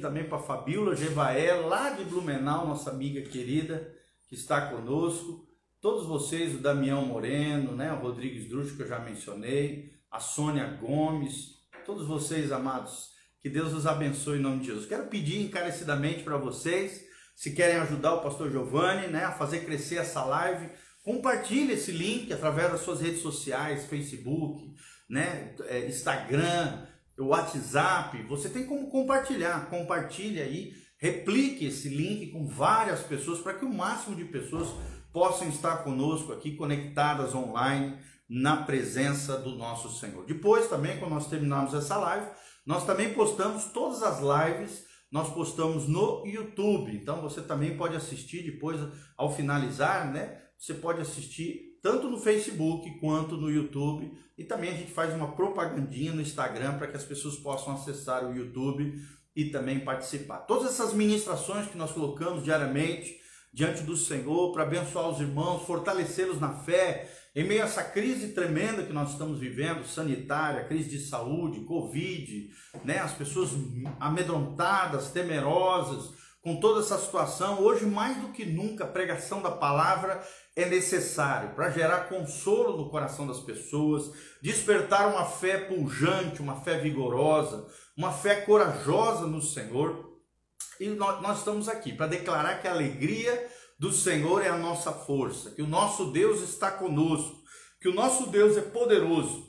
também para Fabíola Gevaé, lá de Blumenau, nossa amiga querida, que está conosco. Todos vocês, o Damião Moreno, né, o Rodrigues Drucho, que eu já mencionei, a Sônia Gomes, todos vocês, amados, que Deus os abençoe em nome de Jesus. Quero pedir encarecidamente para vocês, se querem ajudar o pastor Giovanni né, a fazer crescer essa live, compartilhe esse link através das suas redes sociais, Facebook, né, é, Instagram, WhatsApp. Você tem como compartilhar, compartilhe aí, replique esse link com várias pessoas para que o máximo de pessoas possam estar conosco aqui conectadas online na presença do nosso Senhor. Depois também, quando nós terminarmos essa live, nós também postamos todas as lives, nós postamos no YouTube. Então você também pode assistir depois ao finalizar, né? Você pode assistir tanto no Facebook quanto no YouTube. E também a gente faz uma propagandinha no Instagram para que as pessoas possam acessar o YouTube e também participar. Todas essas ministrações que nós colocamos diariamente diante do Senhor para abençoar os irmãos, fortalecê-los na fé, em meio a essa crise tremenda que nós estamos vivendo, sanitária, crise de saúde, Covid, né? as pessoas amedrontadas, temerosas, com toda essa situação, hoje mais do que nunca a pregação da palavra é necessário para gerar consolo no coração das pessoas, despertar uma fé pujante, uma fé vigorosa, uma fé corajosa no Senhor. E nós, estamos aqui para declarar que a alegria do Senhor é a nossa força, que o nosso Deus está conosco, que o nosso Deus é poderoso,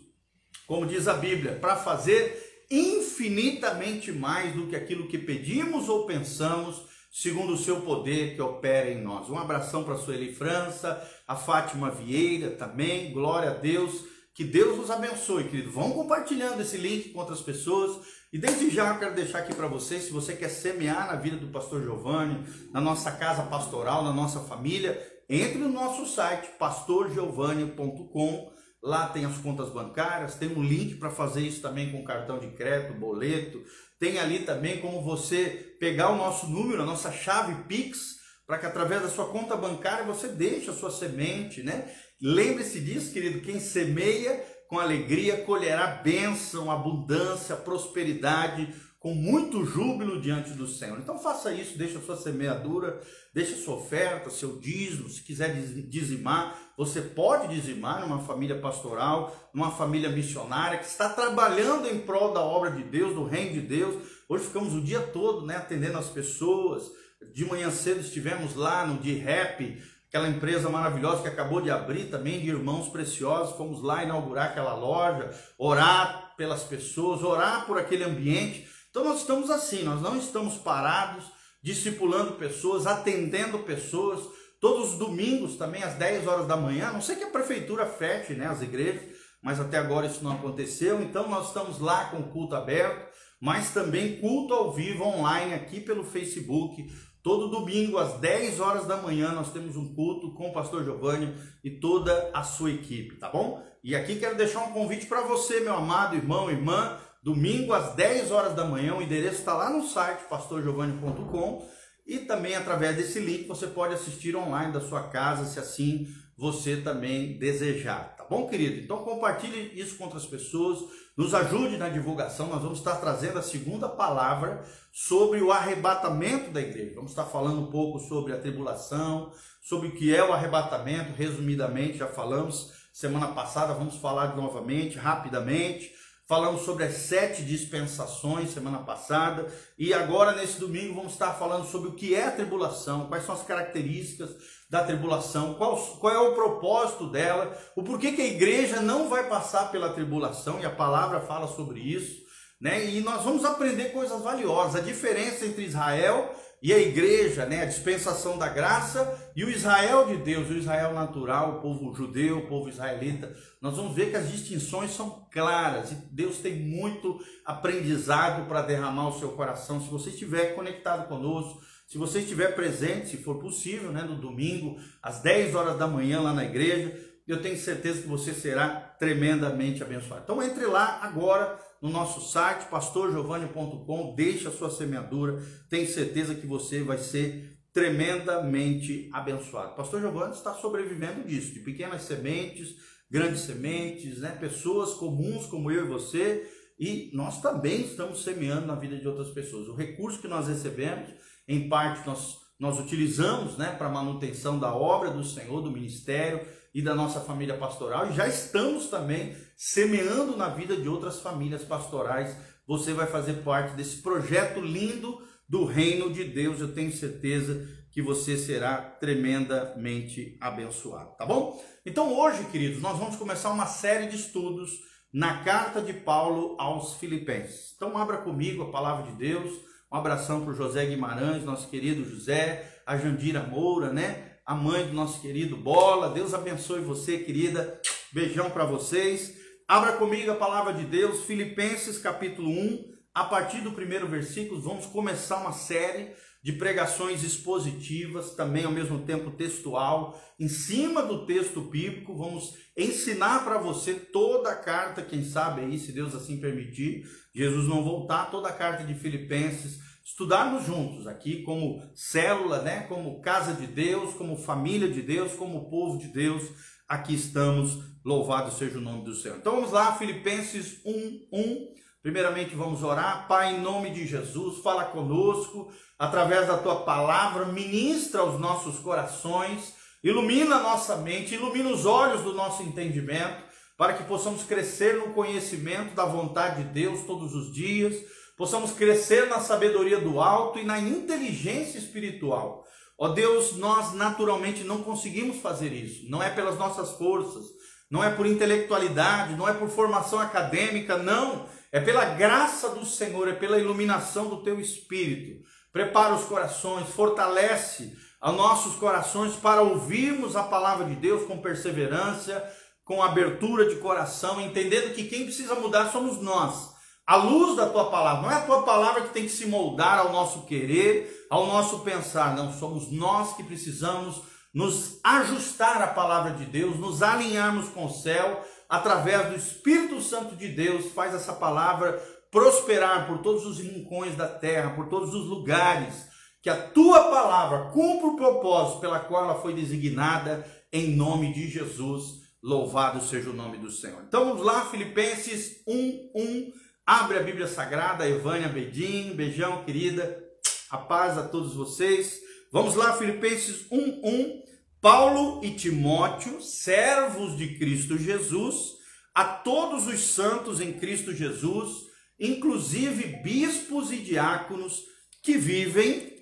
como diz a Bíblia, para fazer infinitamente mais do que aquilo que pedimos ou pensamos, segundo o seu poder que opera em nós. Um abração para a Sueli França, a Fátima Vieira também, glória a Deus. Que Deus nos abençoe, querido. Vão compartilhando esse link com outras pessoas. E desde já eu quero deixar aqui para vocês, se você quer semear na vida do pastor Giovanni, na nossa casa pastoral, na nossa família, entre no nosso site pastorgiovanni.com. Lá tem as contas bancárias, tem um link para fazer isso também com cartão de crédito, boleto. Tem ali também como você pegar o nosso número, a nossa chave Pix, para que através da sua conta bancária você deixe a sua semente, né? Lembre-se disso, querido, quem semeia com alegria colherá bênção, abundância, prosperidade, com muito júbilo diante do Senhor. Então faça isso, deixa a sua semeadura, deixa a sua oferta, seu dízimo, se quiser dizimar, você pode dizimar numa família pastoral, numa família missionária que está trabalhando em prol da obra de Deus, do reino de Deus. Hoje ficamos o dia todo, né, atendendo as pessoas. De manhã cedo estivemos lá no de rap aquela empresa maravilhosa que acabou de abrir também, de irmãos preciosos. Fomos lá inaugurar aquela loja, orar pelas pessoas, orar por aquele ambiente. Então nós estamos assim, nós não estamos parados, discipulando pessoas, atendendo pessoas. Todos os domingos, também às 10 horas da manhã, não sei que a prefeitura feche né, as igrejas, mas até agora isso não aconteceu. Então nós estamos lá com o culto aberto, mas também culto ao vivo online aqui pelo Facebook, Todo domingo, às 10 horas da manhã, nós temos um culto com o pastor Giovanni e toda a sua equipe, tá bom? E aqui quero deixar um convite para você, meu amado irmão, irmã. Domingo, às 10 horas da manhã, o endereço está lá no site pastorgiovanni.com e também através desse link você pode assistir online da sua casa, se assim você também desejar, tá bom, querido? Então compartilhe isso com outras pessoas, nos ajude na divulgação. Nós vamos estar trazendo a segunda palavra sobre o arrebatamento da igreja. Vamos estar falando um pouco sobre a tribulação, sobre o que é o arrebatamento, resumidamente, já falamos semana passada, vamos falar novamente, rapidamente. Falamos sobre as sete dispensações semana passada e agora nesse domingo vamos estar falando sobre o que é a tribulação, quais são as características da tribulação, qual, qual é o propósito dela, o porquê que a igreja não vai passar pela tribulação e a palavra fala sobre isso, né? E nós vamos aprender coisas valiosas, a diferença entre Israel e a igreja, né, a dispensação da graça e o Israel de Deus, o Israel natural, o povo judeu, o povo israelita, nós vamos ver que as distinções são claras e Deus tem muito aprendizado para derramar o seu coração. Se você estiver conectado conosco, se você estiver presente, se for possível, né, no domingo, às 10 horas da manhã lá na igreja, eu tenho certeza que você será tremendamente abençoado. Então entre lá agora no nosso site pastorgiovanni.com, deixe a sua semeadura, tenho certeza que você vai ser tremendamente abençoado. Pastor Giovanni está sobrevivendo disso, de pequenas sementes, grandes sementes, né? pessoas comuns como eu e você, e nós também estamos semeando na vida de outras pessoas. O recurso que nós recebemos, em parte nós, nós utilizamos né, para manutenção da obra do Senhor, do ministério e da nossa família pastoral, e já estamos também semeando na vida de outras famílias pastorais. Você vai fazer parte desse projeto lindo do reino de Deus, eu tenho certeza que você será tremendamente abençoado, tá bom? Então hoje, queridos, nós vamos começar uma série de estudos na carta de Paulo aos Filipenses. Então abra comigo a palavra de Deus. Um abração para o José Guimarães, nosso querido José, a Jandira Moura, né? A mãe do nosso querido Bola. Deus abençoe você, querida. Beijão para vocês. Abra comigo a palavra de Deus, Filipenses capítulo 1, a partir do primeiro versículo, vamos começar uma série de pregações expositivas, também ao mesmo tempo textual, em cima do texto bíblico. Vamos ensinar para você toda a carta, quem sabe aí, se Deus assim permitir, Jesus não voltar, toda a carta de Filipenses, estudarmos juntos aqui como célula, né, como casa de Deus, como família de Deus, como povo de Deus. Aqui estamos, louvado seja o nome do Senhor. Então vamos lá, Filipenses 1, 1. Primeiramente vamos orar. Pai, em nome de Jesus, fala conosco através da tua palavra, ministra os nossos corações, ilumina a nossa mente, ilumina os olhos do nosso entendimento, para que possamos crescer no conhecimento da vontade de Deus todos os dias, possamos crescer na sabedoria do alto e na inteligência espiritual. Ó Deus, nós naturalmente não conseguimos fazer isso, não é pelas nossas forças, não é por intelectualidade, não é por formação acadêmica, não é pela graça do Senhor, é pela iluminação do teu espírito. Prepara os corações, fortalece os nossos corações para ouvirmos a palavra de Deus com perseverança, com abertura de coração, entendendo que quem precisa mudar somos nós. A luz da tua palavra, não é a tua palavra que tem que se moldar ao nosso querer, ao nosso pensar, não, somos nós que precisamos nos ajustar à palavra de Deus, nos alinharmos com o céu através do Espírito Santo de Deus, faz essa palavra prosperar por todos os rincões da terra, por todos os lugares, que a tua palavra cumpra o propósito pela qual ela foi designada, em nome de Jesus. Louvado seja o nome do Senhor. Então vamos lá, Filipenses 1, 1. Abre a Bíblia Sagrada, Evânia Bedim, beijão, querida. A paz a todos vocês. Vamos lá, Filipenses 1, 1. Paulo e Timóteo, servos de Cristo Jesus, a todos os santos em Cristo Jesus, inclusive bispos e diáconos que vivem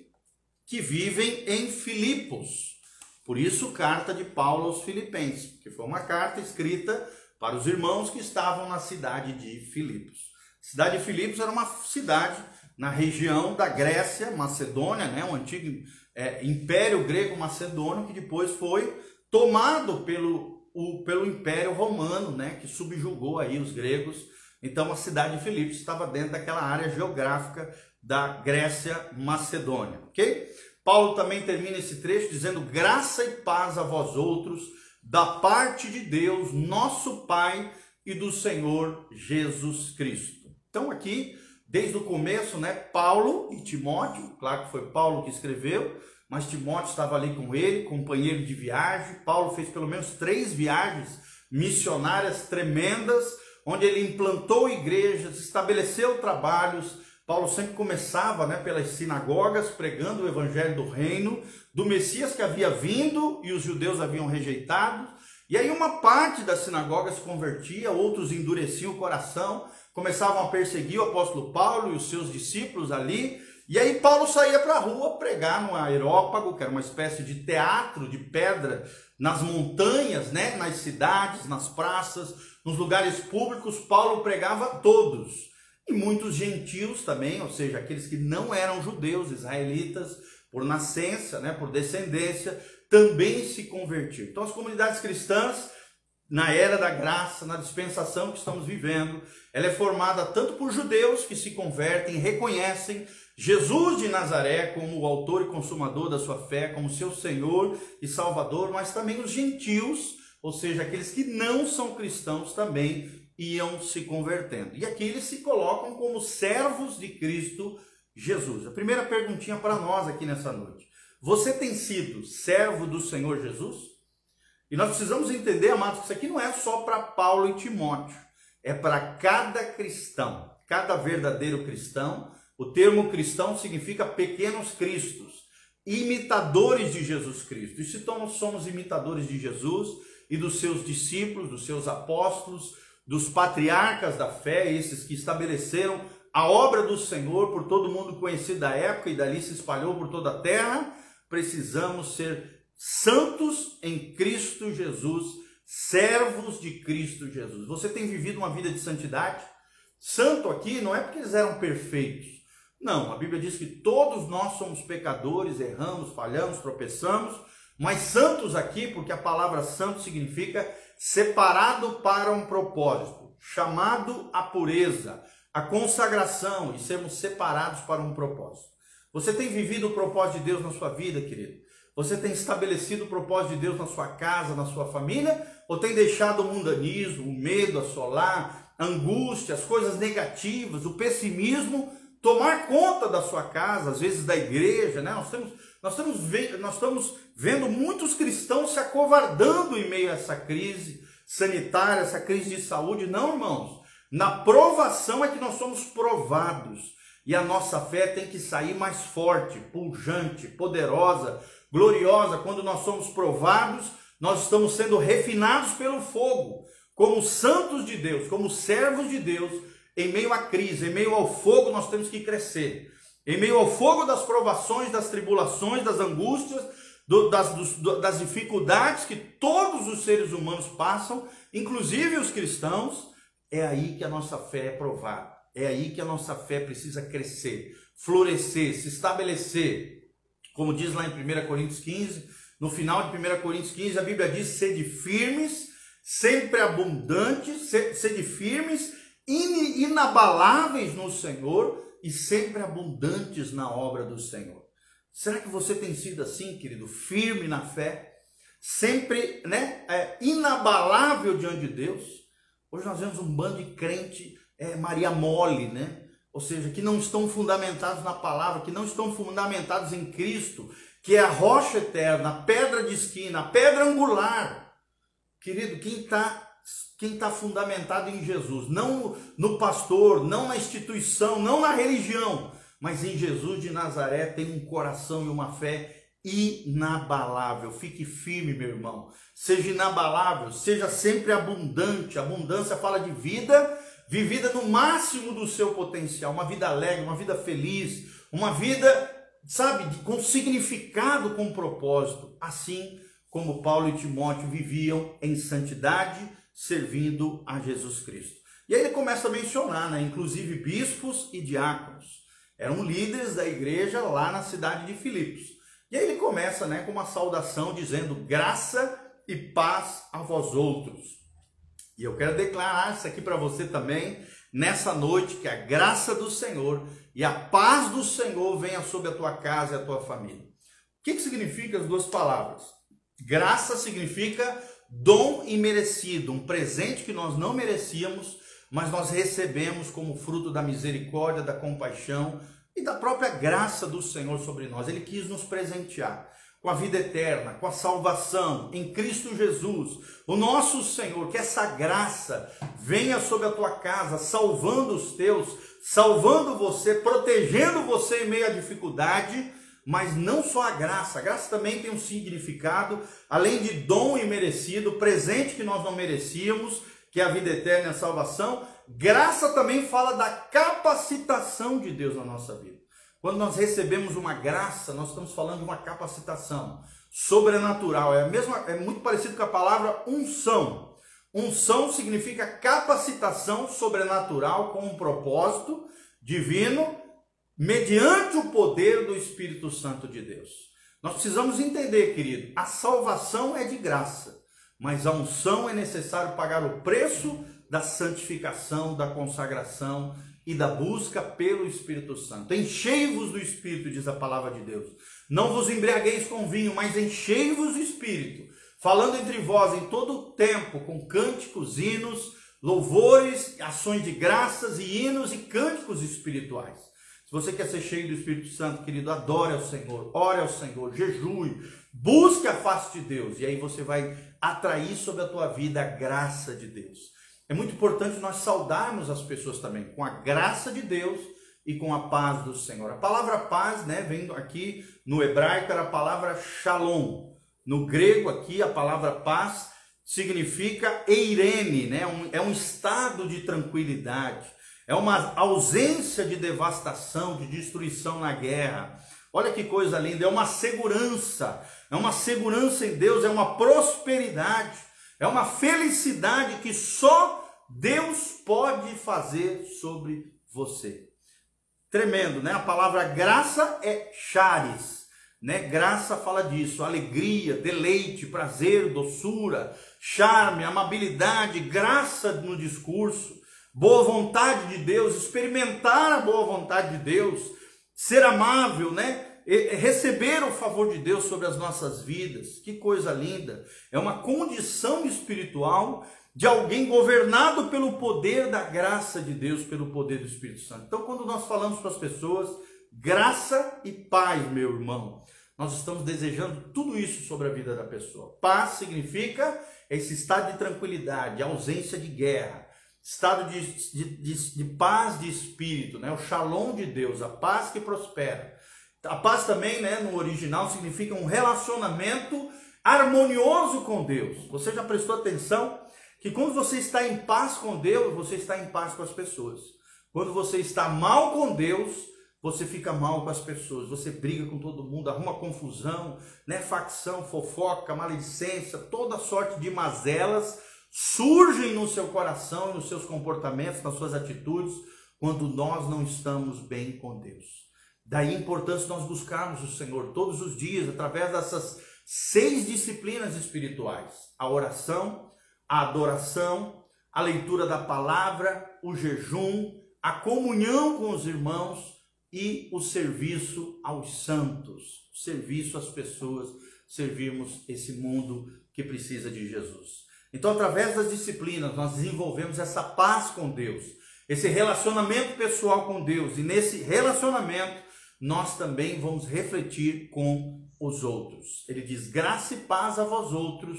que vivem em Filipos. Por isso, carta de Paulo aos Filipenses, que foi uma carta escrita para os irmãos que estavam na cidade de Filipos. A cidade de Filipos era uma cidade na região da Grécia, Macedônia, né, o antigo é, Império Grego Macedônio, que depois foi tomado pelo, o, pelo Império Romano, né, que subjugou aí os gregos. Então a cidade de Filipos estava dentro daquela área geográfica da Grécia Macedônia, ok? Paulo também termina esse trecho dizendo: graça e paz a vós outros, da parte de Deus, nosso Pai e do Senhor Jesus Cristo. Então aqui desde o começo, né, Paulo e Timóteo, claro que foi Paulo que escreveu, mas Timóteo estava ali com ele, companheiro de viagem. Paulo fez pelo menos três viagens missionárias tremendas, onde ele implantou igrejas, estabeleceu trabalhos. Paulo sempre começava né, pelas sinagogas, pregando o evangelho do reino, do Messias que havia vindo e os judeus haviam rejeitado. E aí uma parte da sinagoga se convertia, outros endureciam o coração, começavam a perseguir o apóstolo Paulo e os seus discípulos ali. E aí Paulo saía para a rua pregar no aerópago, que era uma espécie de teatro de pedra nas montanhas, né, nas cidades, nas praças, nos lugares públicos. Paulo pregava a todos. E muitos gentios também, ou seja, aqueles que não eram judeus, israelitas, por nascença, né, por descendência, também se convertiam. Então as comunidades cristãs na era da graça, na dispensação que estamos vivendo, ela é formada tanto por judeus que se convertem, reconhecem Jesus de Nazaré como o autor e consumador da sua fé, como seu Senhor e Salvador, mas também os gentios, ou seja, aqueles que não são cristãos também iam se convertendo. E aqui eles se colocam como servos de Cristo Jesus. A primeira perguntinha para nós aqui nessa noite. Você tem sido servo do Senhor Jesus? E nós precisamos entender, amados, que isso aqui não é só para Paulo e Timóteo. É para cada cristão, cada verdadeiro cristão. O termo cristão significa pequenos cristos, imitadores de Jesus Cristo. E se somos imitadores de Jesus e dos seus discípulos, dos seus apóstolos, dos patriarcas da fé, esses que estabeleceram a obra do Senhor por todo mundo conhecido da época e dali se espalhou por toda a terra, precisamos ser santos em Cristo Jesus, servos de Cristo Jesus. Você tem vivido uma vida de santidade? Santo aqui não é porque eles eram perfeitos. Não, a Bíblia diz que todos nós somos pecadores, erramos, falhamos, tropeçamos, mas santos aqui, porque a palavra santo significa separado para um propósito, chamado à pureza, à consagração e sermos separados para um propósito. Você tem vivido o propósito de Deus na sua vida, querido? Você tem estabelecido o propósito de Deus na sua casa, na sua família? Ou tem deixado o mundanismo, o medo assolar, a angústia, as coisas negativas, o pessimismo tomar conta da sua casa, às vezes da igreja, né? Nós temos, nós estamos, nós estamos vendo muitos cristãos se acovardando em meio a essa crise sanitária, essa crise de saúde. Não, irmãos. Na provação é que nós somos provados. E a nossa fé tem que sair mais forte, pujante, poderosa, gloriosa. Quando nós somos provados, nós estamos sendo refinados pelo fogo, como santos de Deus, como servos de Deus em meio à crise, em meio ao fogo, nós temos que crescer. Em meio ao fogo das provações, das tribulações, das angústias, do, das, dos, das dificuldades que todos os seres humanos passam, inclusive os cristãos, é aí que a nossa fé é provada. É aí que a nossa fé precisa crescer, florescer, se estabelecer. Como diz lá em 1 Coríntios 15, no final de 1 Coríntios 15, a Bíblia diz: sede firmes, sempre abundantes, sede firmes inabaláveis no Senhor e sempre abundantes na obra do Senhor. Será que você tem sido assim, querido, firme na fé, sempre, né, é, inabalável diante de Deus? Hoje nós vemos um bando de crente é, Maria mole, né? Ou seja, que não estão fundamentados na palavra, que não estão fundamentados em Cristo, que é a rocha eterna, a pedra de esquina, a pedra angular. Querido, quem está quem está fundamentado em Jesus, não no pastor, não na instituição, não na religião, mas em Jesus de Nazaré tem um coração e uma fé inabalável. Fique firme, meu irmão. Seja inabalável, seja sempre abundante. Abundância fala de vida vivida no máximo do seu potencial, uma vida alegre, uma vida feliz, uma vida, sabe, com significado, com propósito, assim como Paulo e Timóteo viviam em santidade servindo a Jesus Cristo. E aí ele começa a mencionar, né, inclusive bispos e diáconos. Eram líderes da igreja lá na cidade de Filipos. E aí ele começa né, com uma saudação dizendo graça e paz a vós outros. E eu quero declarar isso aqui para você também, nessa noite, que a graça do Senhor e a paz do Senhor venha sobre a tua casa e a tua família. O que, que significa as duas palavras? Graça significa dom imerecido, um presente que nós não merecíamos, mas nós recebemos como fruto da misericórdia, da compaixão e da própria graça do Senhor sobre nós. Ele quis nos presentear com a vida eterna, com a salvação em Cristo Jesus, o nosso Senhor, que essa graça venha sobre a tua casa, salvando os teus, salvando você, protegendo você em meio à dificuldade mas não só a graça, a graça também tem um significado, além de dom imerecido, presente que nós não merecíamos, que é a vida eterna e a salvação, graça também fala da capacitação de Deus na nossa vida. Quando nós recebemos uma graça, nós estamos falando de uma capacitação sobrenatural, é, mesma, é muito parecido com a palavra unção. Unção significa capacitação sobrenatural com um propósito divino mediante o poder do Espírito Santo de Deus. Nós precisamos entender, querido, a salvação é de graça, mas a unção é necessário pagar o preço da santificação, da consagração e da busca pelo Espírito Santo. Enchei-vos do Espírito, diz a palavra de Deus. Não vos embriagueis com vinho, mas enchei-vos do Espírito, falando entre vós em todo o tempo com cânticos, hinos, louvores, ações de graças e hinos e cânticos espirituais se você quer ser cheio do Espírito Santo, querido, adore ao Senhor, ore ao Senhor, jejue, busque a face de Deus, e aí você vai atrair sobre a tua vida a graça de Deus. É muito importante nós saudarmos as pessoas também com a graça de Deus e com a paz do Senhor. A palavra paz, né, vem aqui no hebraico era a palavra shalom. No grego aqui a palavra paz significa eirene, né? é um estado de tranquilidade, é uma ausência de devastação, de destruição na guerra. Olha que coisa linda, é uma segurança, é uma segurança em Deus, é uma prosperidade, é uma felicidade que só Deus pode fazer sobre você. Tremendo, né? A palavra graça é charis, né? Graça fala disso, alegria, deleite, prazer, doçura, charme, amabilidade, graça no discurso, boa vontade de Deus, experimentar a boa vontade de Deus, ser amável, né? receber o favor de Deus sobre as nossas vidas. Que coisa linda! É uma condição espiritual de alguém governado pelo poder da graça de Deus, pelo poder do Espírito Santo. Então, quando nós falamos para as pessoas graça e paz, meu irmão, nós estamos desejando tudo isso sobre a vida da pessoa. Paz significa esse estado de tranquilidade, ausência de guerra, estado de, de, de, de paz de espírito, né? o shalom de Deus, a paz que prospera. A paz também, né, no original, significa um relacionamento harmonioso com Deus. Você já prestou atenção que quando você está em paz com Deus, você está em paz com as pessoas. Quando você está mal com Deus, você fica mal com as pessoas, você briga com todo mundo, arruma confusão, né? facção, fofoca, maledicência, toda sorte de mazelas surgem no seu coração, nos seus comportamentos, nas suas atitudes, quando nós não estamos bem com Deus. Daí a importância nós buscarmos o Senhor todos os dias, através dessas seis disciplinas espirituais: a oração, a adoração, a leitura da palavra, o jejum, a comunhão com os irmãos e o serviço aos santos, serviço às pessoas, servirmos esse mundo que precisa de Jesus. Então, através das disciplinas, nós desenvolvemos essa paz com Deus, esse relacionamento pessoal com Deus, e nesse relacionamento nós também vamos refletir com os outros. Ele diz: graça e paz a vós outros,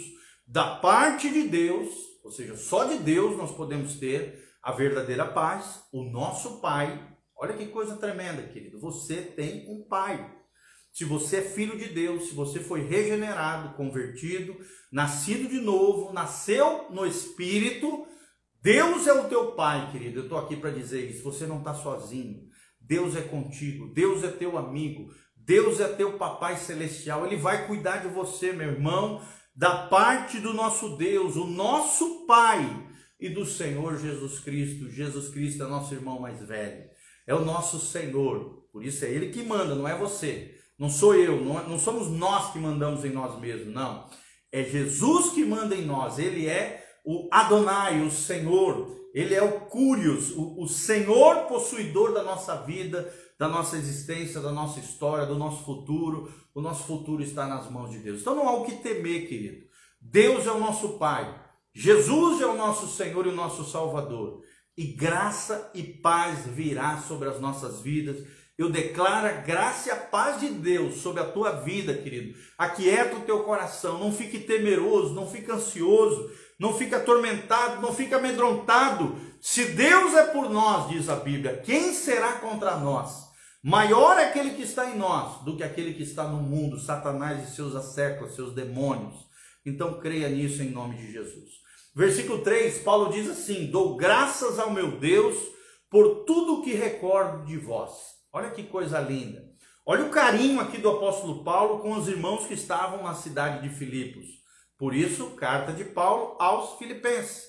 da parte de Deus, ou seja, só de Deus nós podemos ter a verdadeira paz, o nosso Pai Olha que coisa tremenda, querido. Você tem um pai. Se você é filho de Deus, se você foi regenerado, convertido, nascido de novo, nasceu no Espírito, Deus é o teu pai, querido. Eu estou aqui para dizer isso. Você não está sozinho. Deus é contigo. Deus é teu amigo. Deus é teu papai celestial. Ele vai cuidar de você, meu irmão, da parte do nosso Deus, o nosso Pai e do Senhor Jesus Cristo. Jesus Cristo é nosso irmão mais velho é o nosso Senhor. Por isso é Ele que manda, não é você. Não sou eu, não, é, não somos nós que mandamos em nós mesmos, não. É Jesus que manda em nós. Ele é o Adonai, o Senhor. Ele é o Curios, o, o Senhor possuidor da nossa vida, da nossa existência, da nossa história, do nosso futuro. O nosso futuro está nas mãos de Deus. Então não há o que temer, querido. Deus é o nosso Pai. Jesus é o nosso Senhor e o nosso Salvador e graça e paz virá sobre as nossas vidas. Eu declaro a graça e a paz de Deus sobre a tua vida, querido. Aquieta o teu coração, não fique temeroso, não fique ansioso, não fique atormentado, não fique amedrontado. Se Deus é por nós, diz a Bíblia, quem será contra nós? Maior é aquele que está em nós do que aquele que está no mundo, Satanás e seus asséculos, seus demônios. Então creia nisso em nome de Jesus. Versículo 3, Paulo diz assim: Dou graças ao meu Deus por tudo que recordo de vós. Olha que coisa linda. Olha o carinho aqui do apóstolo Paulo com os irmãos que estavam na cidade de Filipos. Por isso, carta de Paulo aos Filipenses.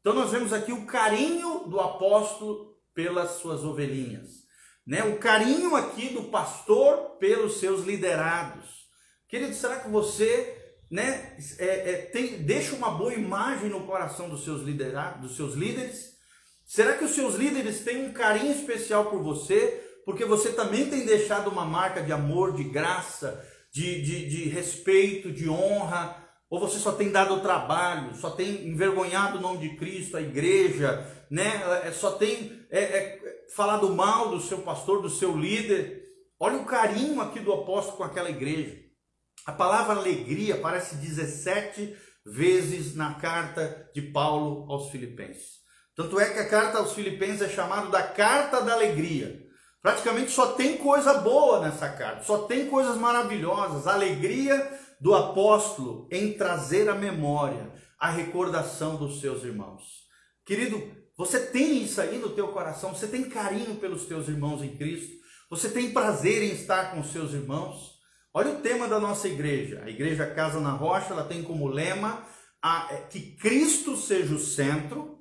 Então nós vemos aqui o carinho do apóstolo pelas suas ovelhinhas, né? O carinho aqui do pastor pelos seus liderados. Querido, será que você né, é, é, tem, deixa uma boa imagem no coração dos seus, liderados, dos seus líderes? Será que os seus líderes têm um carinho especial por você? Porque você também tem deixado uma marca de amor, de graça, de, de, de respeito, de honra? Ou você só tem dado trabalho, só tem envergonhado o nome de Cristo, a igreja, né? É, só tem é, é, falado mal do seu pastor, do seu líder? Olha o carinho aqui do apóstolo com aquela igreja. A palavra alegria aparece 17 vezes na carta de Paulo aos Filipenses. Tanto é que a carta aos Filipenses é chamada da carta da alegria. Praticamente só tem coisa boa nessa carta, só tem coisas maravilhosas. A alegria do apóstolo em trazer à memória a recordação dos seus irmãos. Querido, você tem isso aí no teu coração, você tem carinho pelos teus irmãos em Cristo, você tem prazer em estar com seus irmãos. Olha o tema da nossa igreja. A igreja Casa na Rocha, ela tem como lema a, é, que Cristo seja o centro,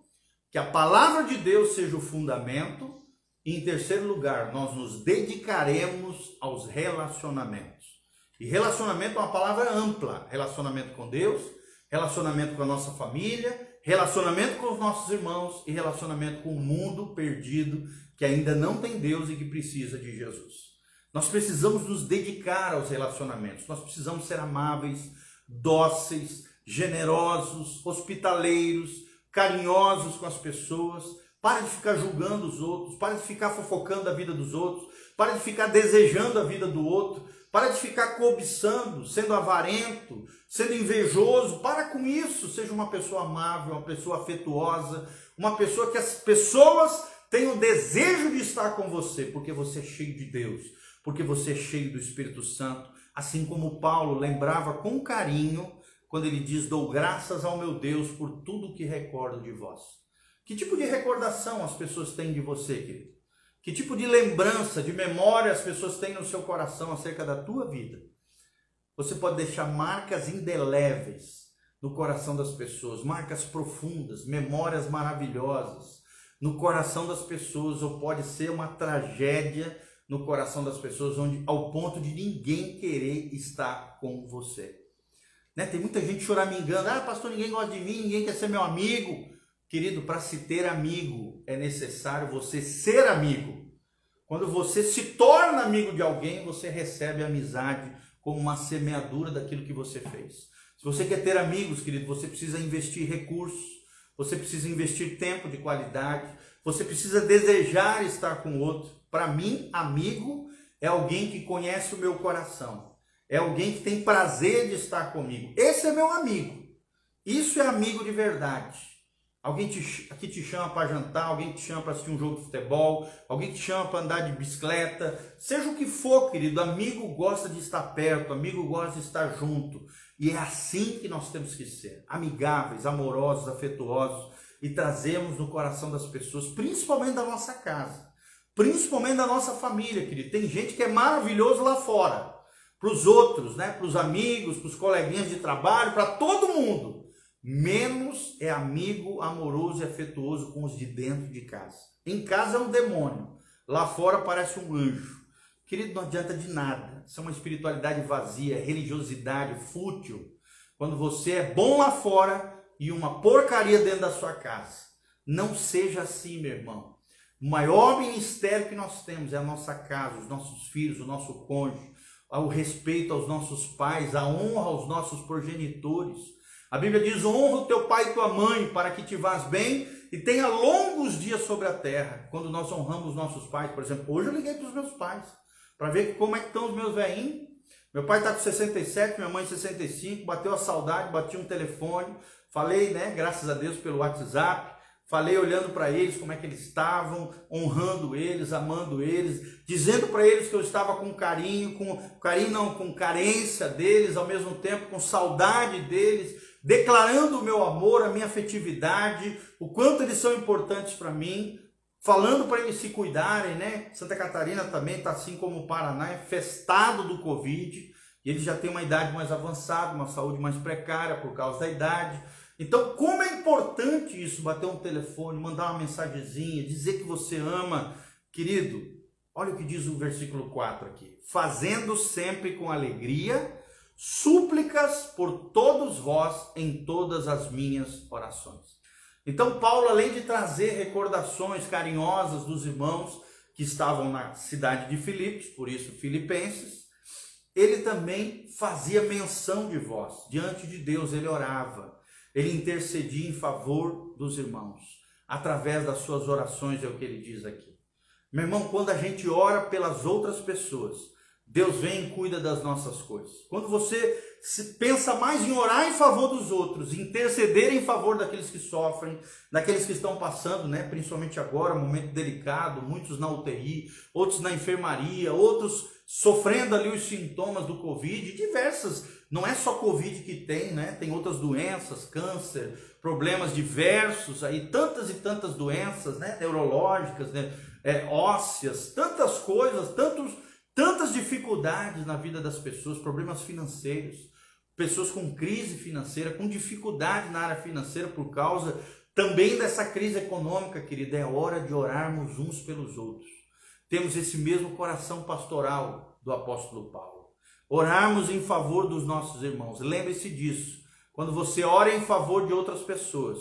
que a palavra de Deus seja o fundamento, e em terceiro lugar, nós nos dedicaremos aos relacionamentos. E relacionamento é uma palavra ampla: relacionamento com Deus, relacionamento com a nossa família, relacionamento com os nossos irmãos e relacionamento com o mundo perdido que ainda não tem Deus e que precisa de Jesus. Nós precisamos nos dedicar aos relacionamentos, nós precisamos ser amáveis, dóceis, generosos, hospitaleiros, carinhosos com as pessoas. Para de ficar julgando os outros, para de ficar fofocando a vida dos outros, para de ficar desejando a vida do outro, para de ficar cobiçando, sendo avarento, sendo invejoso. Para com isso. Seja uma pessoa amável, uma pessoa afetuosa, uma pessoa que as pessoas tenham desejo de estar com você, porque você é cheio de Deus, porque você é cheio do Espírito Santo. Assim como Paulo lembrava com carinho quando ele diz: Dou graças ao meu Deus por tudo que recordo de vós. Que tipo de recordação as pessoas têm de você, querido? Que tipo de lembrança, de memória as pessoas têm no seu coração acerca da tua vida? Você pode deixar marcas indeléveis no coração das pessoas, marcas profundas, memórias maravilhosas no coração das pessoas, ou pode ser uma tragédia no coração das pessoas, onde ao ponto de ninguém querer estar com você. Né? Tem muita gente choramingando, ah, pastor, ninguém gosta de mim, ninguém quer ser meu amigo. Querido, para se ter amigo é necessário você ser amigo. Quando você se torna amigo de alguém, você recebe amizade como uma semeadura daquilo que você fez. Se você quer ter amigos, querido, você precisa investir recursos, você precisa investir tempo de qualidade, você precisa desejar estar com outro. Para mim, amigo é alguém que conhece o meu coração, é alguém que tem prazer de estar comigo. Esse é meu amigo. Isso é amigo de verdade. Alguém te, que te chama para jantar, alguém te chama para assistir um jogo de futebol, alguém te chama para andar de bicicleta, seja o que for, querido, amigo gosta de estar perto, amigo gosta de estar junto. E é assim que nós temos que ser, amigáveis, amorosos, afetuosos e trazemos no coração das pessoas, principalmente da nossa casa, principalmente da nossa família, querido. Tem gente que é maravilhoso lá fora, para os outros, né? para os amigos, para os coleguinhas de trabalho, para todo mundo menos é amigo amoroso e afetuoso com os de dentro de casa. Em casa é um demônio, lá fora parece um anjo. Querido, não adianta de nada. Isso é uma espiritualidade vazia, religiosidade fútil. Quando você é bom lá fora e uma porcaria dentro da sua casa. Não seja assim, meu irmão. O maior ministério que nós temos é a nossa casa, os nossos filhos, o nosso cônjuge, o respeito aos nossos pais, a honra aos nossos progenitores a Bíblia diz: honra o teu pai e tua mãe para que te vás bem e tenha longos dias sobre a terra. Quando nós honramos nossos pais, por exemplo, hoje eu liguei para os meus pais para ver como é que estão os meus velhinhos. Meu pai está com 67, minha mãe 65, bateu a saudade, bati um telefone, falei, né, graças a Deus pelo WhatsApp, falei olhando para eles como é que eles estavam, honrando eles, amando eles, dizendo para eles que eu estava com carinho, com carinho não, com carência deles, ao mesmo tempo com saudade deles, declarando o meu amor, a minha afetividade, o quanto eles são importantes para mim, falando para eles se cuidarem, né? Santa Catarina também está assim como o Paraná, infestado do Covid, e eles já têm uma idade mais avançada, uma saúde mais precária por causa da idade. Então, como é importante isso, bater um telefone, mandar uma mensagenzinha, dizer que você ama, querido. Olha o que diz o versículo 4 aqui: fazendo sempre com alegria súplicas por todos vós em todas as minhas orações. Então, Paulo, além de trazer recordações carinhosas dos irmãos que estavam na cidade de Filipos, por isso Filipenses, ele também fazia menção de vós. Diante de Deus, ele orava, ele intercedia em favor dos irmãos, através das suas orações, é o que ele diz aqui. Meu irmão, quando a gente ora pelas outras pessoas, Deus vem e cuida das nossas coisas. Quando você pensa mais em orar em favor dos outros, interceder em favor daqueles que sofrem, daqueles que estão passando, né, principalmente agora, momento delicado, muitos na UTI, outros na enfermaria, outros sofrendo ali os sintomas do Covid, diversas, não é só Covid que tem, né? Tem outras doenças, câncer, problemas diversos aí, tantas e tantas doenças, né, neurológicas, né, é, ósseas, tantas coisas, tantos tantas dificuldades na vida das pessoas, problemas financeiros, pessoas com crise financeira, com dificuldade na área financeira por causa também dessa crise econômica, querida. É hora de orarmos uns pelos outros. Temos esse mesmo coração pastoral do apóstolo Paulo. Orarmos em favor dos nossos irmãos. Lembre-se disso. Quando você ora em favor de outras pessoas,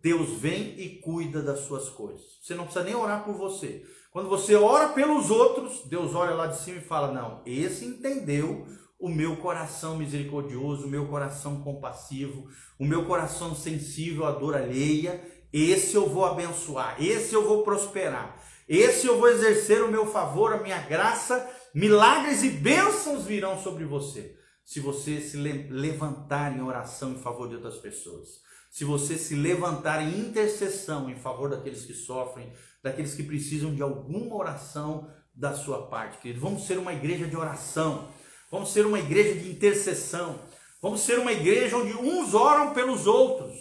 Deus vem e cuida das suas coisas. Você não precisa nem orar por você. Quando você ora pelos outros, Deus olha lá de cima e fala: Não, esse entendeu o meu coração misericordioso, o meu coração compassivo, o meu coração sensível à dor alheia. Esse eu vou abençoar, esse eu vou prosperar, esse eu vou exercer o meu favor, a minha graça, milagres e bênçãos virão sobre você. Se você se levantar em oração em favor de outras pessoas, se você se levantar em intercessão em favor daqueles que sofrem, daqueles que precisam de alguma oração da sua parte, querido. Vamos ser uma igreja de oração, vamos ser uma igreja de intercessão, vamos ser uma igreja onde uns oram pelos outros.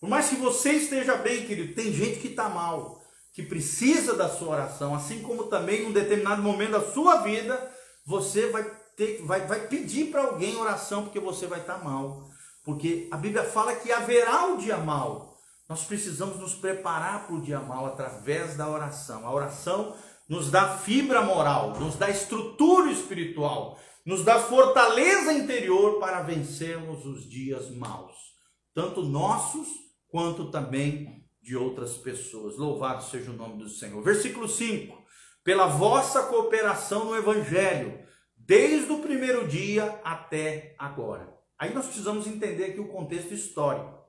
Por mais que você esteja bem, querido, tem gente que está mal, que precisa da sua oração, assim como também em um determinado momento da sua vida, você vai ter, vai, vai pedir para alguém oração porque você vai estar tá mal. Porque a Bíblia fala que haverá o dia mal. Nós precisamos nos preparar para o dia mal através da oração. A oração nos dá fibra moral, nos dá estrutura espiritual, nos dá fortaleza interior para vencermos os dias maus, tanto nossos quanto também de outras pessoas. Louvado seja o nome do Senhor. Versículo 5: Pela vossa cooperação no Evangelho, desde o primeiro dia até agora. Aí nós precisamos entender aqui o contexto histórico.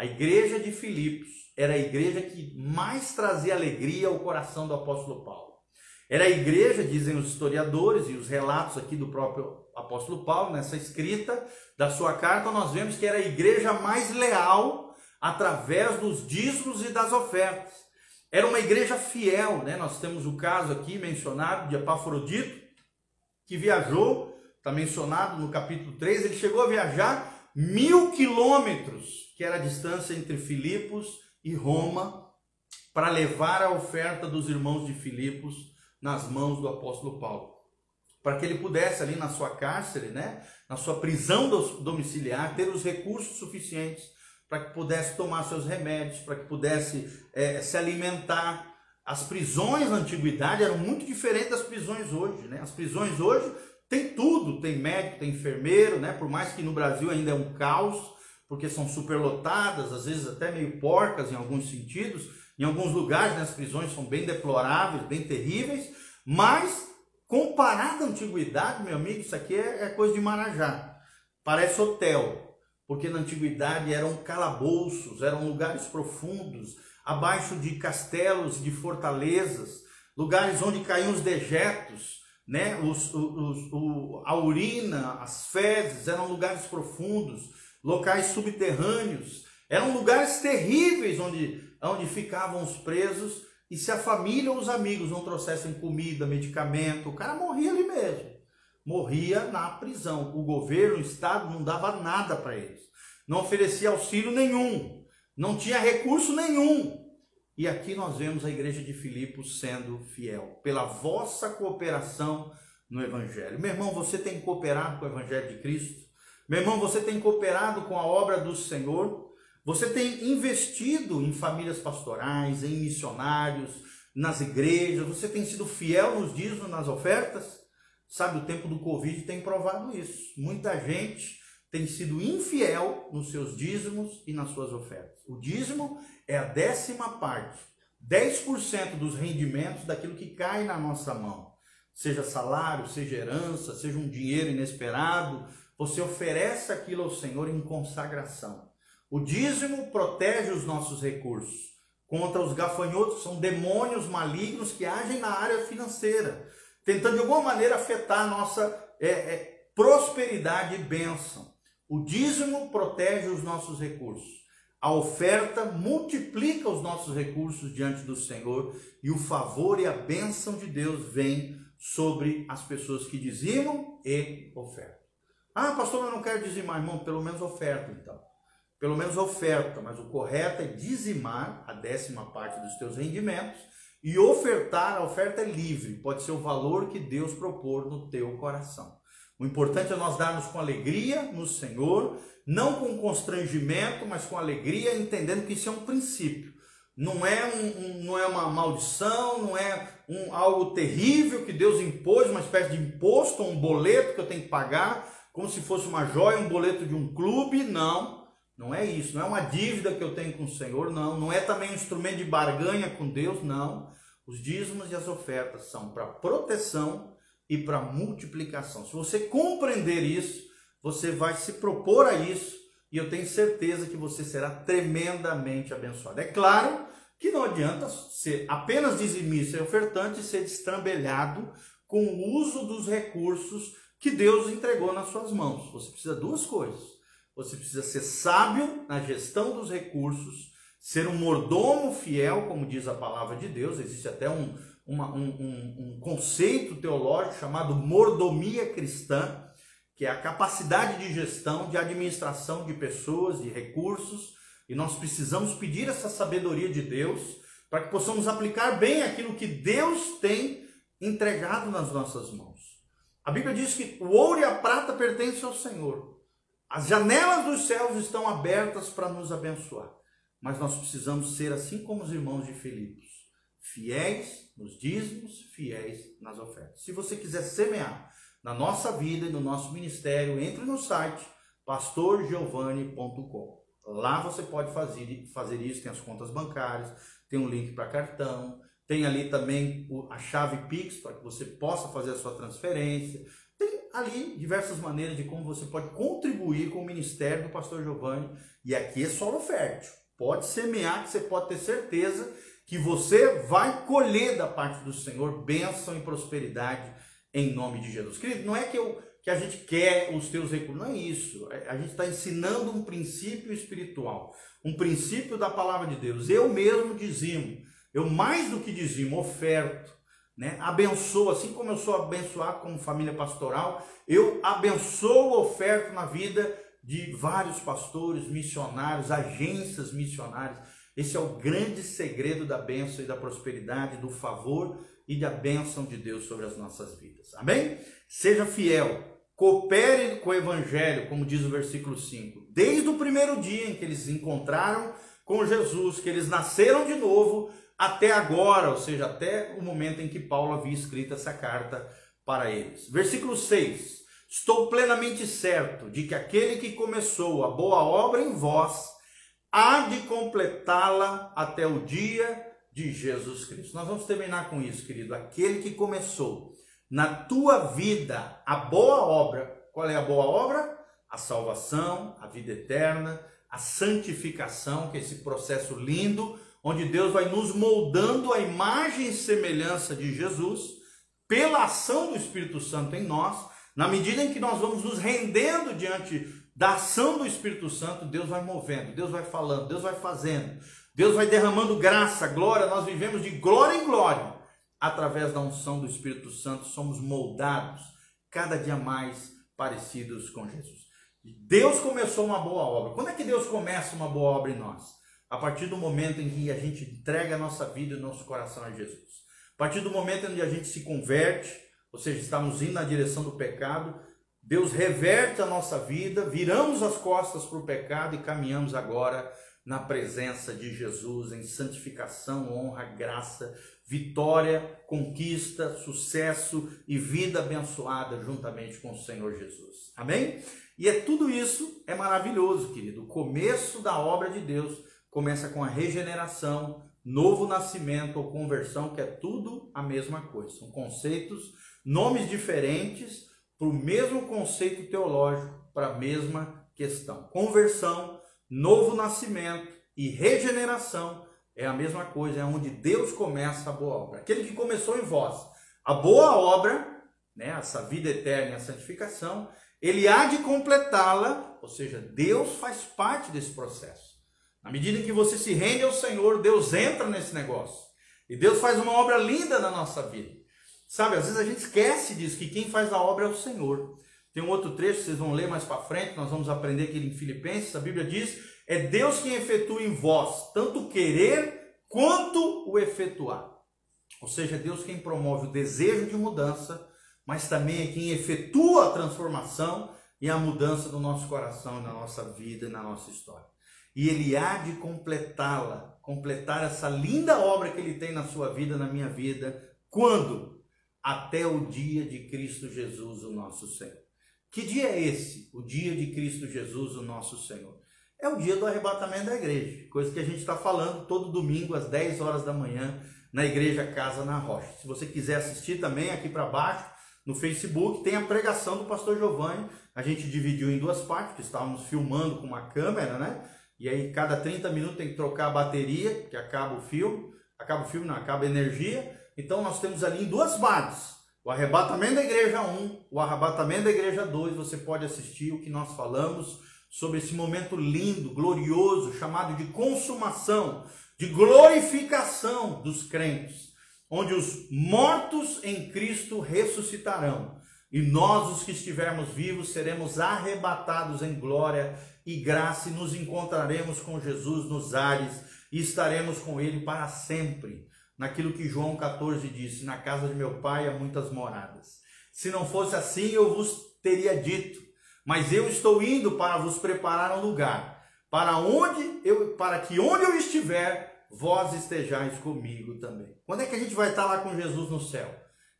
A igreja de Filipos era a igreja que mais trazia alegria ao coração do apóstolo Paulo. Era a igreja, dizem os historiadores e os relatos aqui do próprio apóstolo Paulo, nessa escrita da sua carta, nós vemos que era a igreja mais leal através dos dízimos e das ofertas. Era uma igreja fiel, né? Nós temos o caso aqui mencionado de Epafrodito, que viajou, está mencionado no capítulo 3, ele chegou a viajar mil quilômetros, que era a distância entre Filipos e Roma, para levar a oferta dos irmãos de Filipos nas mãos do apóstolo Paulo. Para que ele pudesse, ali na sua cárcere, né, na sua prisão domiciliar, ter os recursos suficientes para que pudesse tomar seus remédios, para que pudesse é, se alimentar. As prisões na antiguidade eram muito diferentes das prisões hoje. Né? As prisões hoje tem tudo, tem médico, tem enfermeiro, né? Por mais que no Brasil ainda é um caos, porque são superlotadas, às vezes até meio porcas em alguns sentidos. Em alguns lugares, né, as prisões são bem deploráveis, bem terríveis, mas comparado à antiguidade, meu amigo, isso aqui é, é coisa de Marajá. Parece hotel, porque na antiguidade eram calabouços, eram lugares profundos, abaixo de castelos, de fortalezas, lugares onde caíam os dejetos, né? Os, os, o, a urina, as fezes eram lugares profundos, locais subterrâneos, eram lugares terríveis onde, onde ficavam os presos. E se a família ou os amigos não trouxessem comida, medicamento, o cara morria ali mesmo. Morria na prisão. O governo, o Estado não dava nada para eles. Não oferecia auxílio nenhum. Não tinha recurso nenhum. E aqui nós vemos a igreja de Filipos sendo fiel, pela vossa cooperação no Evangelho. Meu irmão, você tem cooperado com o Evangelho de Cristo? Meu irmão, você tem cooperado com a obra do Senhor? Você tem investido em famílias pastorais, em missionários, nas igrejas? Você tem sido fiel nos dízimos, nas ofertas? Sabe, o tempo do Covid tem provado isso. Muita gente tem sido infiel nos seus dízimos e nas suas ofertas. O dízimo é a décima parte, 10% dos rendimentos daquilo que cai na nossa mão. Seja salário, seja herança, seja um dinheiro inesperado, você oferece aquilo ao Senhor em consagração. O dízimo protege os nossos recursos contra os gafanhotos, são demônios malignos que agem na área financeira. tentando de alguma maneira afetar a nossa é, é, prosperidade e bênção. O dízimo protege os nossos recursos. A oferta multiplica os nossos recursos diante do Senhor e o favor e a bênção de Deus vem sobre as pessoas que dizimam e ofertam. Ah, pastor, eu não quero dizimar, irmão, pelo menos oferta então. Pelo menos oferta, mas o correto é dizimar a décima parte dos teus rendimentos e ofertar, a oferta é livre, pode ser o valor que Deus propor no teu coração. O importante é nós darmos com alegria no Senhor, não com constrangimento, mas com alegria, entendendo que isso é um princípio. Não é, um, um, não é uma maldição, não é um, algo terrível que Deus impôs, uma espécie de imposto, um boleto que eu tenho que pagar, como se fosse uma joia, um boleto de um clube. Não, não é isso. Não é uma dívida que eu tenho com o Senhor, não. Não é também um instrumento de barganha com Deus, não. Os dízimos e as ofertas são para proteção e para multiplicação. Se você compreender isso, você vai se propor a isso e eu tenho certeza que você será tremendamente abençoado. É claro que não adianta ser apenas dizimista e ofertante e ser destrambelhado com o uso dos recursos que Deus entregou nas suas mãos. Você precisa duas coisas. Você precisa ser sábio na gestão dos recursos, ser um mordomo fiel, como diz a palavra de Deus. Existe até um, uma, um, um, um conceito teológico chamado mordomia cristã que é a capacidade de gestão, de administração de pessoas, de recursos, e nós precisamos pedir essa sabedoria de Deus para que possamos aplicar bem aquilo que Deus tem entregado nas nossas mãos. A Bíblia diz que o ouro e a prata pertencem ao Senhor. As janelas dos céus estão abertas para nos abençoar. Mas nós precisamos ser assim como os irmãos de Filipos, fiéis nos dízimos, fiéis nas ofertas. Se você quiser semear na nossa vida e no nosso ministério, entre no site pastorgiovanni.com. Lá você pode fazer, fazer isso, tem as contas bancárias, tem um link para cartão, tem ali também a chave Pix para que você possa fazer a sua transferência. Tem ali diversas maneiras de como você pode contribuir com o ministério do pastor Giovanni. E aqui é solo fértil. Pode semear que você pode ter certeza que você vai colher da parte do Senhor bênção e prosperidade em nome de Jesus. Querido, não é que, eu, que a gente quer os teus recursos, não é isso. A gente está ensinando um princípio espiritual, um princípio da palavra de Deus. Eu mesmo dizimo, eu mais do que dizimo, oferto, né? abençoo, assim como eu sou abençoado como família pastoral, eu abençoo, oferto na vida de vários pastores, missionários, agências missionárias. Esse é o grande segredo da bênção e da prosperidade, do favor e da bênção de Deus sobre as nossas vidas. Amém? Seja fiel, coopere com o Evangelho, como diz o versículo 5. Desde o primeiro dia em que eles encontraram com Jesus, que eles nasceram de novo, até agora, ou seja, até o momento em que Paulo havia escrito essa carta para eles. Versículo 6. Estou plenamente certo de que aquele que começou a boa obra em vós há de completá-la até o dia de Jesus Cristo. Nós vamos terminar com isso, querido. Aquele que começou na tua vida a boa obra. Qual é a boa obra? A salvação, a vida eterna, a santificação, que é esse processo lindo, onde Deus vai nos moldando a imagem e semelhança de Jesus pela ação do Espírito Santo em nós. Na medida em que nós vamos nos rendendo diante da ação do Espírito Santo, Deus vai movendo, Deus vai falando, Deus vai fazendo. Deus vai derramando graça, glória, nós vivemos de glória em glória. Através da unção do Espírito Santo, somos moldados cada dia mais parecidos com Jesus. Deus começou uma boa obra. Quando é que Deus começa uma boa obra em nós? A partir do momento em que a gente entrega a nossa vida e o nosso coração a Jesus. A partir do momento em que a gente se converte, ou seja, estamos indo na direção do pecado, Deus reverte a nossa vida, viramos as costas para o pecado e caminhamos agora na presença de Jesus em santificação, honra, graça, vitória, conquista, sucesso e vida abençoada juntamente com o Senhor Jesus. Amém? E é tudo isso é maravilhoso, querido. O começo da obra de Deus começa com a regeneração, novo nascimento ou conversão, que é tudo a mesma coisa. São conceitos, nomes diferentes para o mesmo conceito teológico, para a mesma questão. Conversão novo nascimento e regeneração é a mesma coisa, é onde Deus começa a boa obra. Aquele que começou em vós a boa obra, né, essa vida eterna e a santificação, ele há de completá-la, ou seja, Deus faz parte desse processo. Na medida que você se rende ao Senhor, Deus entra nesse negócio. E Deus faz uma obra linda na nossa vida. Sabe, às vezes a gente esquece disso, que quem faz a obra é o Senhor. Tem um outro trecho, vocês vão ler mais para frente, nós vamos aprender aqui em Filipenses, a Bíblia diz: é Deus quem efetua em vós tanto o querer quanto o efetuar. Ou seja, é Deus quem promove o desejo de mudança, mas também é quem efetua a transformação e a mudança do nosso coração, na nossa vida e na nossa história. E Ele há de completá-la, completar essa linda obra que Ele tem na sua vida, na minha vida, quando? Até o dia de Cristo Jesus, o nosso Senhor. Que dia é esse? O dia de Cristo Jesus, o nosso Senhor. É o dia do arrebatamento da igreja, coisa que a gente está falando todo domingo às 10 horas da manhã na igreja Casa na Rocha. Se você quiser assistir também aqui para baixo no Facebook, tem a pregação do pastor Giovanni. A gente dividiu em duas partes, estávamos filmando com uma câmera, né? E aí cada 30 minutos tem que trocar a bateria, que acaba o filme, acaba o filme, não, acaba a energia. Então nós temos ali em duas partes o arrebatamento da igreja 1, o arrebatamento da igreja 2, você pode assistir o que nós falamos sobre esse momento lindo, glorioso, chamado de consumação, de glorificação dos crentes, onde os mortos em Cristo ressuscitarão. E nós, os que estivermos vivos, seremos arrebatados em glória e graça e nos encontraremos com Jesus nos ares e estaremos com Ele para sempre naquilo que João 14 disse: Na casa de meu pai há muitas moradas. Se não fosse assim, eu vos teria dito, mas eu estou indo para vos preparar um lugar, para onde eu, para que onde eu estiver, vós estejais comigo também. Quando é que a gente vai estar lá com Jesus no céu?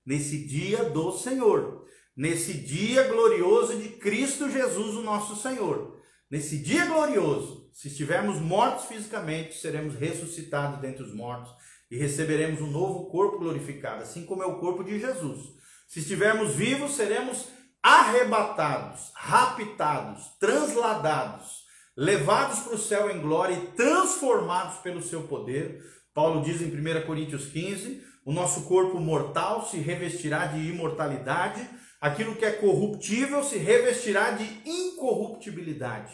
Nesse dia do Senhor, nesse dia glorioso de Cristo Jesus, o nosso Senhor. Nesse dia glorioso, se estivermos mortos fisicamente, seremos ressuscitados dentre os mortos e receberemos um novo corpo glorificado, assim como é o corpo de Jesus. Se estivermos vivos, seremos arrebatados, raptados, transladados, levados para o céu em glória e transformados pelo seu poder. Paulo diz em 1 Coríntios 15: o nosso corpo mortal se revestirá de imortalidade, aquilo que é corruptível se revestirá de incorruptibilidade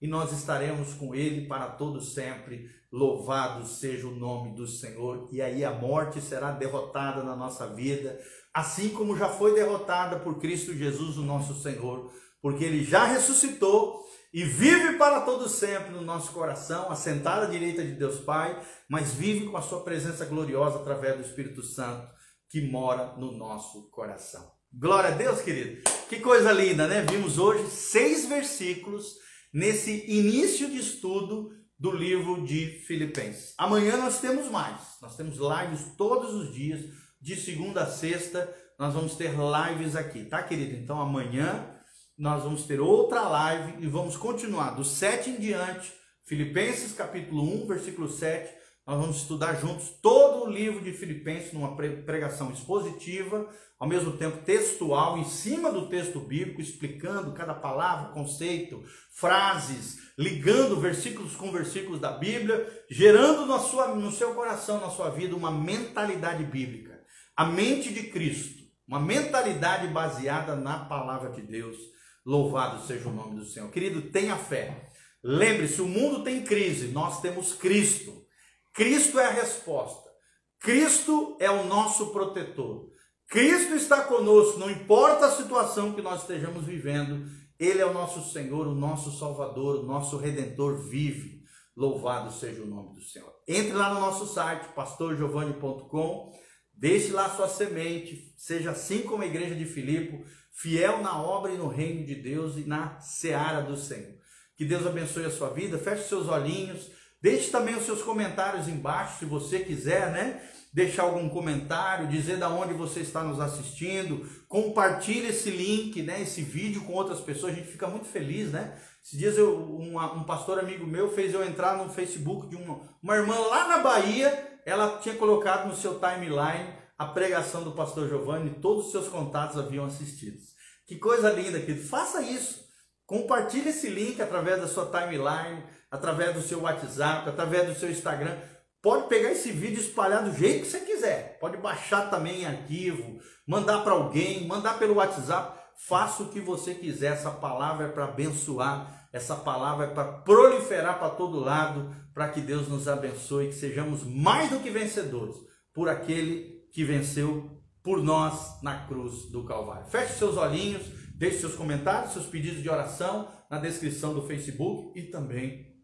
e nós estaremos com ele para todo sempre. Louvado seja o nome do Senhor. E aí a morte será derrotada na nossa vida, assim como já foi derrotada por Cristo Jesus, o nosso Senhor, porque ele já ressuscitou e vive para todo sempre no nosso coração, assentado à direita de Deus Pai, mas vive com a sua presença gloriosa através do Espírito Santo que mora no nosso coração. Glória a Deus, querido. Que coisa linda, né? Vimos hoje seis versículos nesse início de estudo do livro de Filipenses. Amanhã nós temos mais. Nós temos lives todos os dias, de segunda a sexta, nós vamos ter lives aqui, tá, querido? Então amanhã nós vamos ter outra live e vamos continuar do 7 em diante, Filipenses capítulo 1, versículo 7. Nós vamos estudar juntos todo o livro de Filipenses numa pregação expositiva ao mesmo tempo textual, em cima do texto bíblico, explicando cada palavra, conceito, frases, ligando versículos com versículos da Bíblia, gerando na sua, no seu coração, na sua vida, uma mentalidade bíblica, a mente de Cristo, uma mentalidade baseada na palavra de Deus. Louvado seja o nome do Senhor. Querido, tenha fé. Lembre-se, o mundo tem crise, nós temos Cristo. Cristo é a resposta. Cristo é o nosso protetor. Cristo está conosco, não importa a situação que nós estejamos vivendo, Ele é o nosso Senhor, o nosso Salvador, o nosso Redentor vive. Louvado seja o nome do Senhor. Entre lá no nosso site, pastorgiovanni.com, deixe lá sua semente, seja assim como a igreja de Filipe, fiel na obra e no reino de Deus e na seara do Senhor. Que Deus abençoe a sua vida, feche seus olhinhos, deixe também os seus comentários embaixo, se você quiser, né? deixar algum comentário, dizer da onde você está nos assistindo, compartilhe esse link, né, esse vídeo com outras pessoas, a gente fica muito feliz, né? Esses dias eu, um, um pastor amigo meu fez eu entrar no Facebook de uma, uma irmã lá na Bahia, ela tinha colocado no seu timeline a pregação do pastor Giovanni, todos os seus contatos haviam assistido. Que coisa linda, querido. Faça isso. Compartilhe esse link através da sua timeline, através do seu WhatsApp, através do seu Instagram Pode pegar esse vídeo e espalhar do jeito que você quiser. Pode baixar também em arquivo, mandar para alguém, mandar pelo WhatsApp. Faça o que você quiser. Essa palavra é para abençoar. Essa palavra é para proliferar para todo lado, para que Deus nos abençoe, que sejamos mais do que vencedores por aquele que venceu por nós na cruz do Calvário. Feche seus olhinhos, deixe seus comentários, seus pedidos de oração na descrição do Facebook e também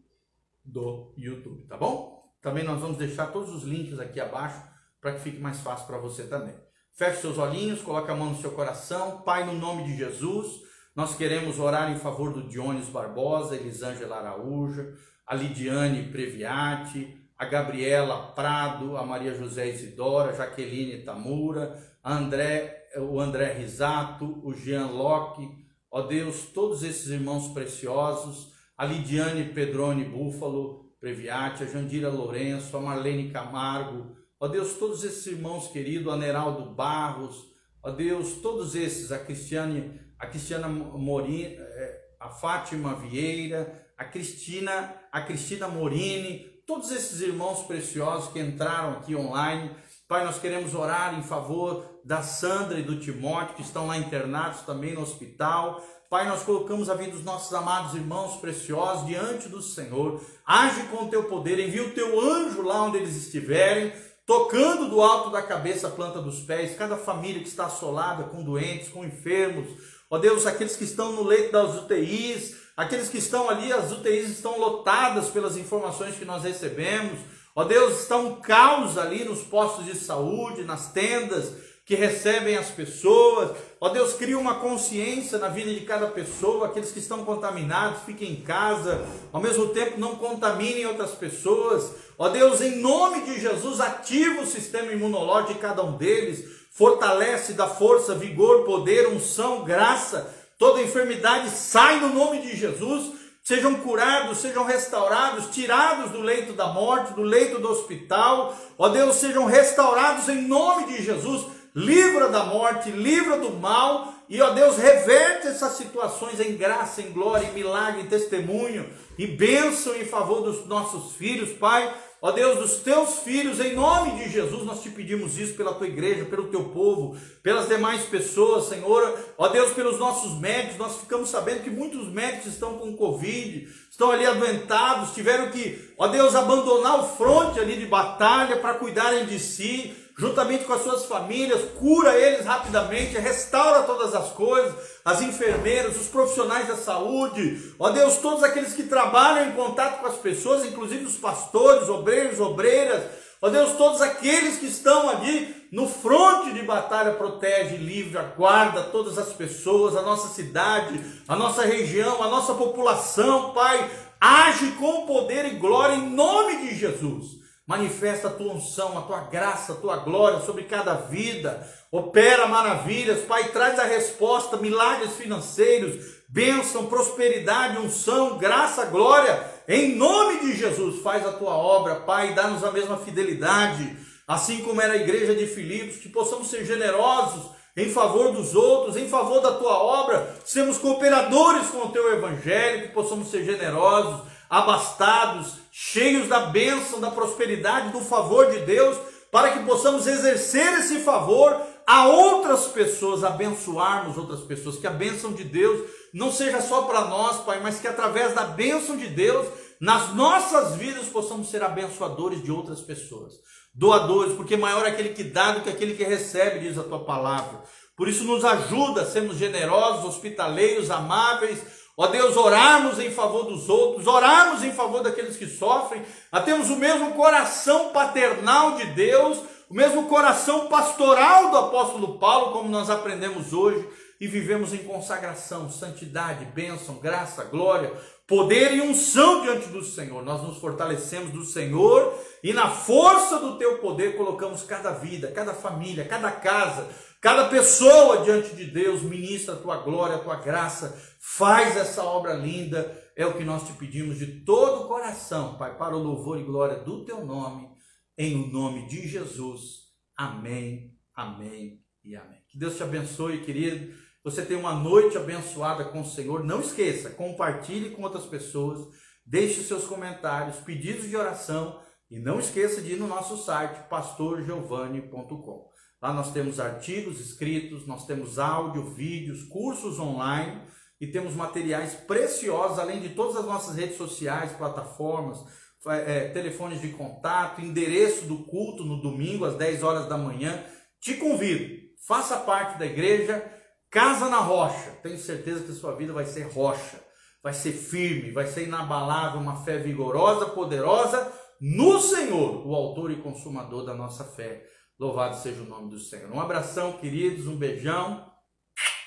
do YouTube, tá bom? Também nós vamos deixar todos os links aqui abaixo para que fique mais fácil para você também. Feche seus olhinhos, coloque a mão no seu coração. Pai, no nome de Jesus, nós queremos orar em favor do Dionis Barbosa, Elisângela Araújo, a Lidiane Previati, a Gabriela Prado, a Maria José Isidora, a Jaqueline Tamura, a André, o André Risato, o Jean Locke, ó Deus, todos esses irmãos preciosos, a Lidiane Pedrone Búfalo, Previati, a Jandira Lourenço, a Marlene Camargo, ó Deus, todos esses irmãos queridos, a Neraldo Barros, ó Deus, todos esses, a Cristiane, a Cristiana Morini, eh, a Fátima Vieira, a Cristina, a Cristina Morini, todos esses irmãos preciosos que entraram aqui online. Pai, nós queremos orar em favor da Sandra e do Timóteo, que estão lá internados também no hospital. Pai, nós colocamos a vida dos nossos amados irmãos preciosos diante do Senhor. Age com o teu poder, envia o teu anjo lá onde eles estiverem, tocando do alto da cabeça a planta dos pés, cada família que está assolada com doentes, com enfermos. Ó Deus, aqueles que estão no leito das UTIs, aqueles que estão ali, as UTIs estão lotadas pelas informações que nós recebemos. Ó Deus, está um caos ali nos postos de saúde, nas tendas que recebem as pessoas. Ó Deus, cria uma consciência na vida de cada pessoa. Aqueles que estão contaminados, fiquem em casa. Ao mesmo tempo, não contaminem outras pessoas. Ó Deus, em nome de Jesus, ativa o sistema imunológico de cada um deles. Fortalece, dá força, vigor, poder, unção, graça. Toda enfermidade sai no nome de Jesus sejam curados, sejam restaurados, tirados do leito da morte, do leito do hospital, ó Deus, sejam restaurados em nome de Jesus, livra da morte, livra do mal, e ó Deus, reverte essas situações em graça, em glória, em milagre, em testemunho, e bênção em favor dos nossos filhos, Pai. Ó Deus, dos teus filhos, em nome de Jesus, nós te pedimos isso pela tua igreja, pelo teu povo, pelas demais pessoas, Senhor. Ó Deus, pelos nossos médicos, nós ficamos sabendo que muitos médicos estão com Covid, estão ali adoentados, tiveram que, ó Deus, abandonar o fronte ali de batalha para cuidarem de si juntamente com as suas famílias, cura eles rapidamente, restaura todas as coisas, as enfermeiras, os profissionais da saúde, ó Deus, todos aqueles que trabalham em contato com as pessoas, inclusive os pastores, obreiros, obreiras, ó Deus, todos aqueles que estão ali no fronte de batalha, protege, livre, aguarda todas as pessoas, a nossa cidade, a nossa região, a nossa população, Pai, age com poder e glória em nome de Jesus. Manifesta a tua unção, a tua graça, a tua glória sobre cada vida. Opera maravilhas, Pai, traz a resposta, milagres financeiros, bênção, prosperidade, unção, graça, glória. Em nome de Jesus, faz a tua obra, Pai, dá-nos a mesma fidelidade, assim como era a igreja de Filipos, que possamos ser generosos em favor dos outros, em favor da tua obra, sermos cooperadores com o teu evangelho, que possamos ser generosos abastados, cheios da bênção, da prosperidade, do favor de Deus, para que possamos exercer esse favor a outras pessoas, abençoarmos outras pessoas, que a bênção de Deus não seja só para nós, Pai, mas que através da bênção de Deus, nas nossas vidas possamos ser abençoadores de outras pessoas, doadores, porque maior é aquele que dá do que aquele que recebe, diz a tua palavra. Por isso nos ajuda a sermos generosos, hospitaleiros, amáveis, Ó Deus, orarmos em favor dos outros, orarmos em favor daqueles que sofrem, a termos o mesmo coração paternal de Deus, o mesmo coração pastoral do apóstolo Paulo, como nós aprendemos hoje, e vivemos em consagração, santidade, bênção, graça, glória, poder e unção diante do Senhor. Nós nos fortalecemos do Senhor e na força do teu poder colocamos cada vida, cada família, cada casa, cada pessoa diante de Deus. Ministra a tua glória, a tua graça. Faz essa obra linda. É o que nós te pedimos de todo o coração, Pai, para o louvor e glória do teu nome, em o nome de Jesus. Amém, amém e amém. Que Deus te abençoe, querido. Você tem uma noite abençoada com o Senhor. Não esqueça, compartilhe com outras pessoas. Deixe seus comentários, pedidos de oração E não esqueça de ir no nosso site pastorgiovanni.com. Lá nós temos artigos escritos, nós temos áudio, vídeos, cursos online e temos materiais preciosos, além de todas as nossas redes sociais, plataformas, é, telefones de contato, endereço do culto no domingo às 10 horas da manhã. Te convido, faça parte da igreja Casa na Rocha. Tenho certeza que sua vida vai ser rocha, vai ser firme, vai ser inabalável, uma fé vigorosa, poderosa no Senhor, o autor e consumador da nossa fé. Louvado seja o nome do Senhor. Um abração, queridos, um beijão.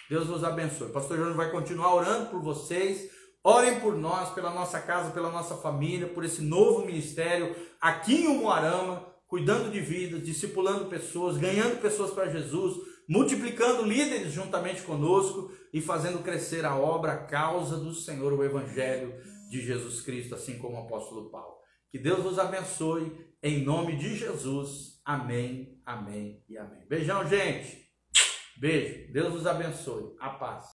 Deus nos abençoe. Pastor Jorge vai continuar orando por vocês. Orem por nós, pela nossa casa, pela nossa família, por esse novo ministério aqui em Umuarama, cuidando de vidas, discipulando pessoas, ganhando pessoas para Jesus, multiplicando líderes juntamente conosco e fazendo crescer a obra, a causa do Senhor, o Evangelho de Jesus Cristo, assim como o apóstolo Paulo. Que Deus vos abençoe, em nome de Jesus. Amém, amém e amém. Beijão, gente. Beijo. Deus vos abençoe. A paz.